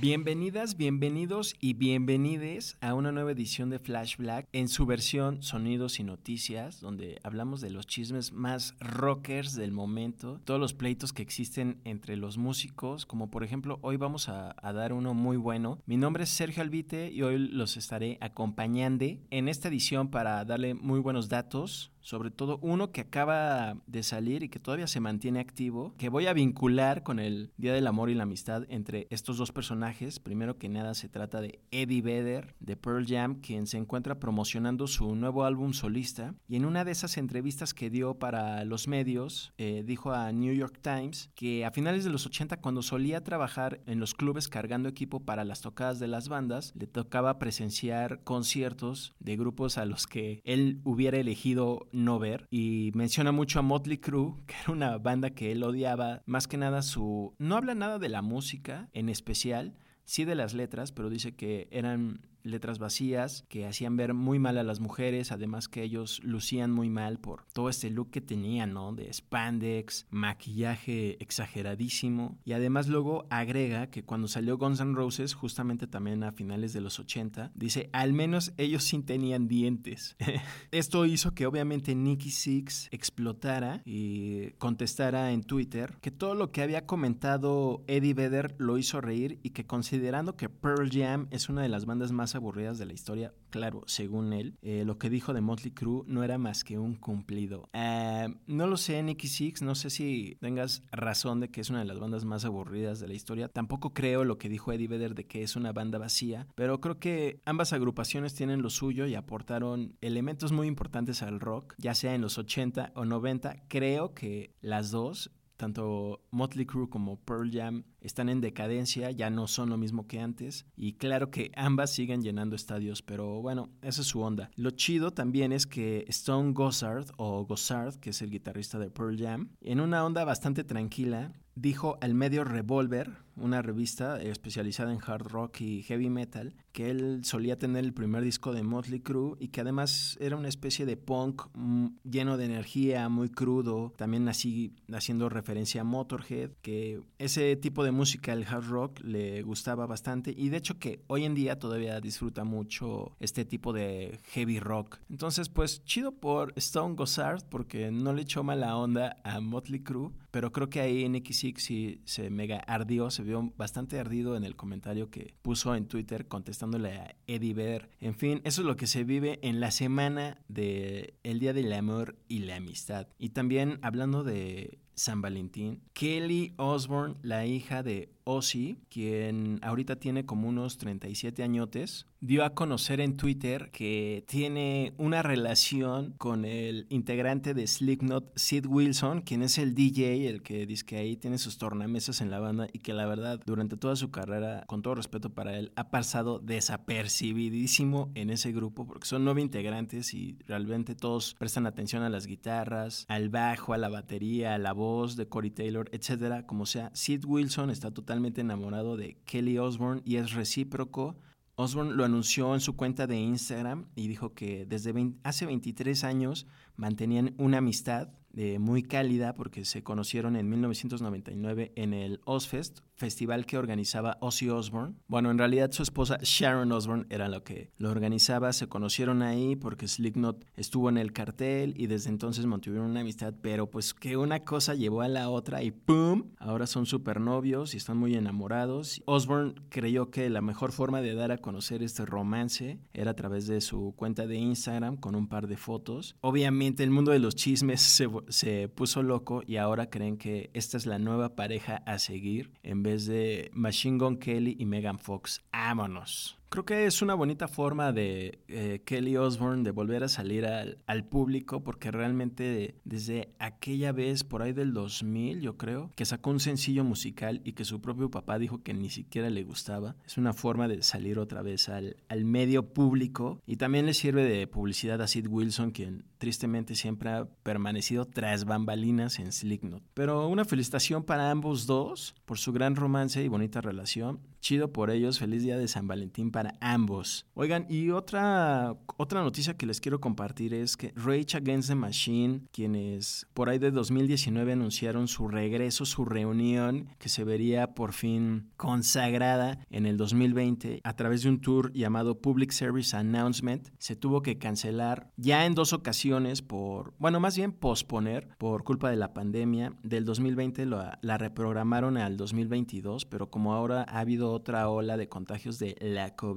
Bienvenidas, bienvenidos y bienvenides a una nueva edición de Flash Black en su versión Sonidos y Noticias, donde hablamos de los chismes más rockers del momento, todos los pleitos que existen entre los músicos, como por ejemplo hoy vamos a, a dar uno muy bueno. Mi nombre es Sergio Albite y hoy los estaré acompañando en esta edición para darle muy buenos datos sobre todo uno que acaba de salir y que todavía se mantiene activo, que voy a vincular con el Día del Amor y la Amistad entre estos dos personajes. Primero que nada se trata de Eddie Vedder de Pearl Jam, quien se encuentra promocionando su nuevo álbum solista y en una de esas entrevistas que dio para los medios eh, dijo a New York Times que a finales de los 80 cuando solía trabajar en los clubes cargando equipo para las tocadas de las bandas, le tocaba presenciar conciertos de grupos a los que él hubiera elegido no ver. Y menciona mucho a Motley Crue, que era una banda que él odiaba, más que nada su... No habla nada de la música en especial, sí de las letras, pero dice que eran letras vacías que hacían ver muy mal a las mujeres, además que ellos lucían muy mal por todo este look que tenían, ¿no? De spandex, maquillaje exageradísimo y además luego agrega que cuando salió Guns N' Roses, justamente también a finales de los 80, dice, al menos ellos sí tenían dientes. Esto hizo que obviamente Nicky Six explotara y contestara en Twitter que todo lo que había comentado Eddie Vedder lo hizo reír y que considerando que Pearl Jam es una de las bandas más aburridas de la historia, claro, según él, eh, lo que dijo de Motley Crue no era más que un cumplido. Eh, no lo sé, Nicky Six, no sé si tengas razón de que es una de las bandas más aburridas de la historia. Tampoco creo lo que dijo Eddie Vedder de que es una banda vacía, pero creo que ambas agrupaciones tienen lo suyo y aportaron elementos muy importantes al rock, ya sea en los 80 o 90. Creo que las dos tanto Motley Crue como Pearl Jam están en decadencia, ya no son lo mismo que antes. Y claro que ambas siguen llenando estadios, pero bueno, esa es su onda. Lo chido también es que Stone Gossard, o Gossard, que es el guitarrista de Pearl Jam, en una onda bastante tranquila, dijo al medio Revolver, una revista especializada en hard rock y heavy metal, que él solía tener el primer disco de Motley Crue y que además era una especie de punk mm, lleno de energía, muy crudo, también así haciendo referencia a Motorhead, que ese tipo de música, el hard rock, le gustaba bastante y de hecho que hoy en día todavía disfruta mucho este tipo de heavy rock. Entonces, pues chido por Stone Gossard porque no le echó mala onda a Motley Crue, pero creo que ahí Nicky Six sí se mega ardió, se vio bastante ardido en el comentario que puso en Twitter contestándole a Eddie Vedder. En fin, eso es lo que se vive en la semana del el Día del Amor y la Amistad. Y también hablando de San Valentín, Kelly Osbourne, la hija de Ozzy, quien ahorita tiene como unos 37 añotes, dio a conocer en Twitter que tiene una relación con el integrante de Slipknot, Sid Wilson, quien es el DJ, el que dice que ahí tiene sus tornamesas en la banda y que la verdad durante toda su carrera, con todo respeto para él, ha pasado desapercibidísimo en ese grupo porque son nueve integrantes y realmente todos prestan atención a las guitarras, al bajo, a la batería, a la voz de Corey Taylor, etcétera, como sea. Sid Wilson está totalmente enamorado de Kelly Osbourne y es recíproco. Osborne lo anunció en su cuenta de Instagram y dijo que desde hace 23 años mantenían una amistad eh, muy cálida porque se conocieron en 1999 en el Ozfest, festival que organizaba Ozzy Osbourne. Bueno, en realidad su esposa Sharon Osbourne era lo que lo organizaba. Se conocieron ahí porque Slipknot estuvo en el cartel y desde entonces mantuvieron una amistad, pero pues que una cosa llevó a la otra y ¡pum! Ahora son super novios y están muy enamorados. Osbourne creyó que la mejor forma de dar a conocer este romance era a través de su cuenta de Instagram con un par de fotos. Obviamente el mundo de los chismes se, se puso loco y ahora creen que esta es la nueva pareja a seguir en vez de Machine Gun Kelly y Megan Fox. ¡Vámonos! Creo que es una bonita forma de eh, Kelly Osbourne de volver a salir al, público porque realmente desde aquella vez, por ahí del 2000 yo creo, que sacó un sencillo musical y que su propio papá dijo que ni siquiera le gustaba. Es una forma de salir otra vez al, al medio público y también le sirve de publicidad a Sid Wilson, quien tristemente siempre ha permanecido tras bambalinas en Slipknot. Pero una felicitación para ambos dos por su gran romance y bonita relación. Chido por ellos, feliz día de San Valentín para ambos. Oigan, y otra, otra noticia que les quiero compartir es que Rage Against the Machine, quienes por ahí de 2019 anunciaron su regreso, su reunión, que se vería por fin consagrada en el 2020 a través de un tour llamado Public Service Announcement, se tuvo que cancelar ya en dos ocasiones por, bueno, más bien posponer por culpa de la pandemia. Del 2020 la reprogramaron al 2022, pero como ahora ha habido otra ola de contagios de la COVID.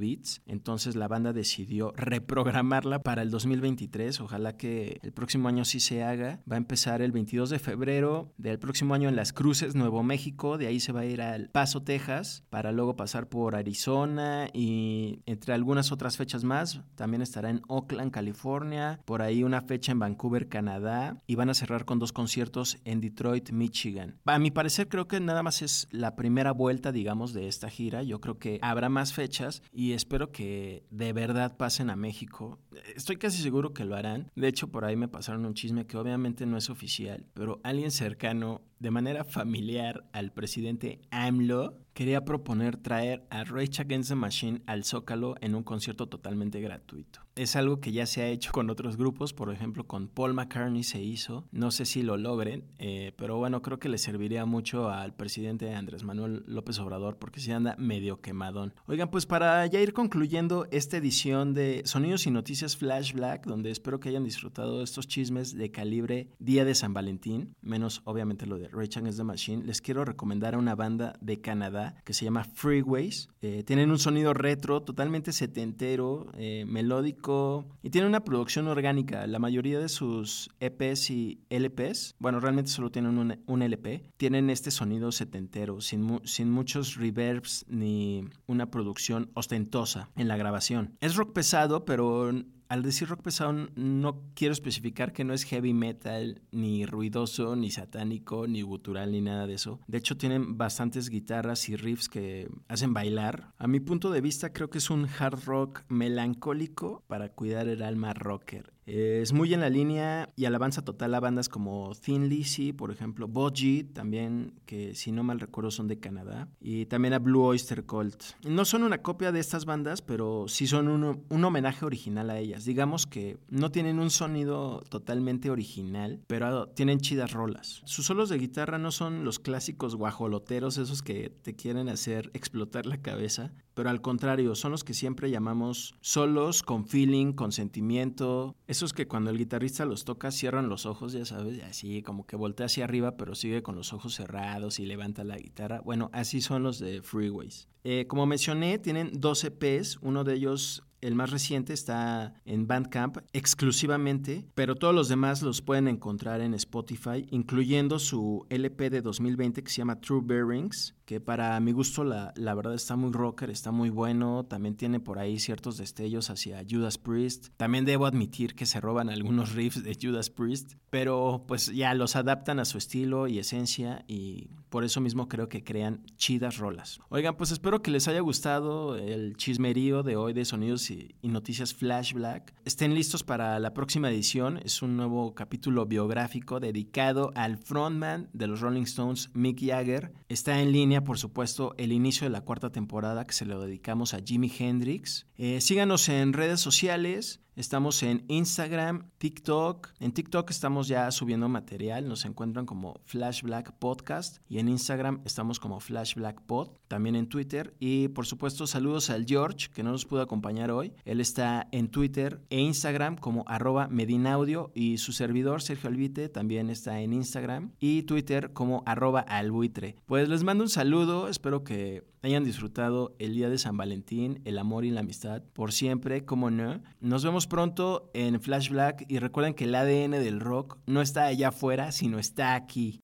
Entonces la banda decidió reprogramarla para el 2023. Ojalá que el próximo año sí se haga. Va a empezar el 22 de febrero del próximo año en Las Cruces, Nuevo México. De ahí se va a ir al Paso, Texas, para luego pasar por Arizona y entre algunas otras fechas más. También estará en Oakland, California. Por ahí una fecha en Vancouver, Canadá. Y van a cerrar con dos conciertos en Detroit, Michigan. A mi parecer creo que nada más es la primera vuelta, digamos, de esta gira yo creo que habrá más fechas y espero que de verdad pasen a México. Estoy casi seguro que lo harán. De hecho, por ahí me pasaron un chisme que obviamente no es oficial, pero alguien cercano de manera familiar al presidente AMLO quería proponer traer a Rage Against the Machine al Zócalo en un concierto totalmente gratuito. Es algo que ya se ha hecho con otros grupos, por ejemplo con Paul McCartney se hizo, no sé si lo logren, eh, pero bueno, creo que le serviría mucho al presidente Andrés Manuel López Obrador porque se anda medio quemadón. Oigan, pues para ya ir concluyendo esta edición de Sonidos y Noticias Flash Black, donde espero que hayan disfrutado estos chismes de calibre Día de San Valentín, menos obviamente lo de Rage Against the Machine, les quiero recomendar a una banda de Canadá que se llama Freeways. Eh, tienen un sonido retro, totalmente setentero, eh, melódico y tienen una producción orgánica. La mayoría de sus EPs y LPs, bueno, realmente solo tienen un, LP, tienen este sonido setentero, sin, sin muchos reverbs ni una producción ostentosa en la grabación. Es rock pesado, pero al decir rock pesado no quiero especificar que no es heavy metal, ni ruidoso, ni satánico, ni gutural, ni nada de eso. De hecho, tienen bastantes guitarras y riffs que hacen bailar. A mi punto de vista, creo que es un hard rock melancólico para cuidar el alma rocker. Es muy en la línea y alabanza total a bandas como Thin Lizzy, por ejemplo, Boji, también, que si no mal recuerdo son de Canadá, y también a Blue Oyster Cult. No son una copia de estas bandas, pero sí son un, un homenaje original a ellas. Digamos que no tienen un sonido totalmente original, pero tienen chidas rolas. Sus solos de guitarra no son los clásicos guajoloteros, esos que te quieren hacer explotar la cabeza, pero al contrario, son los que siempre llamamos solos con feeling, con sentimiento. Esos que cuando el guitarrista los toca cierran los ojos, ya sabes, así como que voltea hacia arriba, pero sigue con los ojos cerrados y levanta la guitarra. Bueno, así son los de Freeways. Eh, como mencioné, tienen 12 Ps, uno de ellos el más reciente está en Bandcamp exclusivamente, pero todos los demás los pueden encontrar en Spotify, incluyendo su LP de 2020 que se llama True Bearings, que para mi gusto la, la, verdad está muy rocker, está muy bueno, también tiene por ahí ciertos destellos hacia Judas Priest. También debo admitir que se roban algunos riffs de Judas Priest, pero pues ya los adaptan a su estilo y esencia y por eso mismo creo que crean chidas rolas. Oigan, pues espero que les haya gustado el chismerío de hoy de Sonidos y, Noticias Flash Black. Estén listos para la próxima edición. Es un nuevo capítulo biográfico dedicado al frontman de los Rolling Stones, Mick Jagger. Está en línea, por supuesto, el inicio de la cuarta temporada que se lo dedicamos a Jimi Hendrix. Eh, síganos en redes sociales. Estamos en Instagram, TikTok. En TikTok estamos ya subiendo material. Nos encuentran como Flash Black Podcast. Y en Instagram estamos como Flash Black Pod. También en Twitter. Y por supuesto, saludos al George, que no nos pudo acompañar hoy. Él está en Twitter e Instagram como arroba Medinaudio. Y su servidor, Sergio Albite, también está en Instagram y Twitter como arroba albuitre. Pues les mando un saludo. Espero que hayan disfrutado el día de San Valentín, el amor y la amistad por siempre, como no. Nos vemos pronto en Flash Black y recuerden que el ADN del rock no está allá afuera, sino está aquí.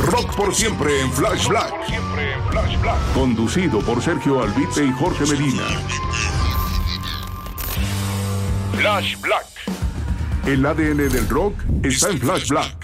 Rock por siempre en Flash Black. Conducido por Sergio Albite y Jorge Medina. Flash Black. El ADN del rock está en Flash Black.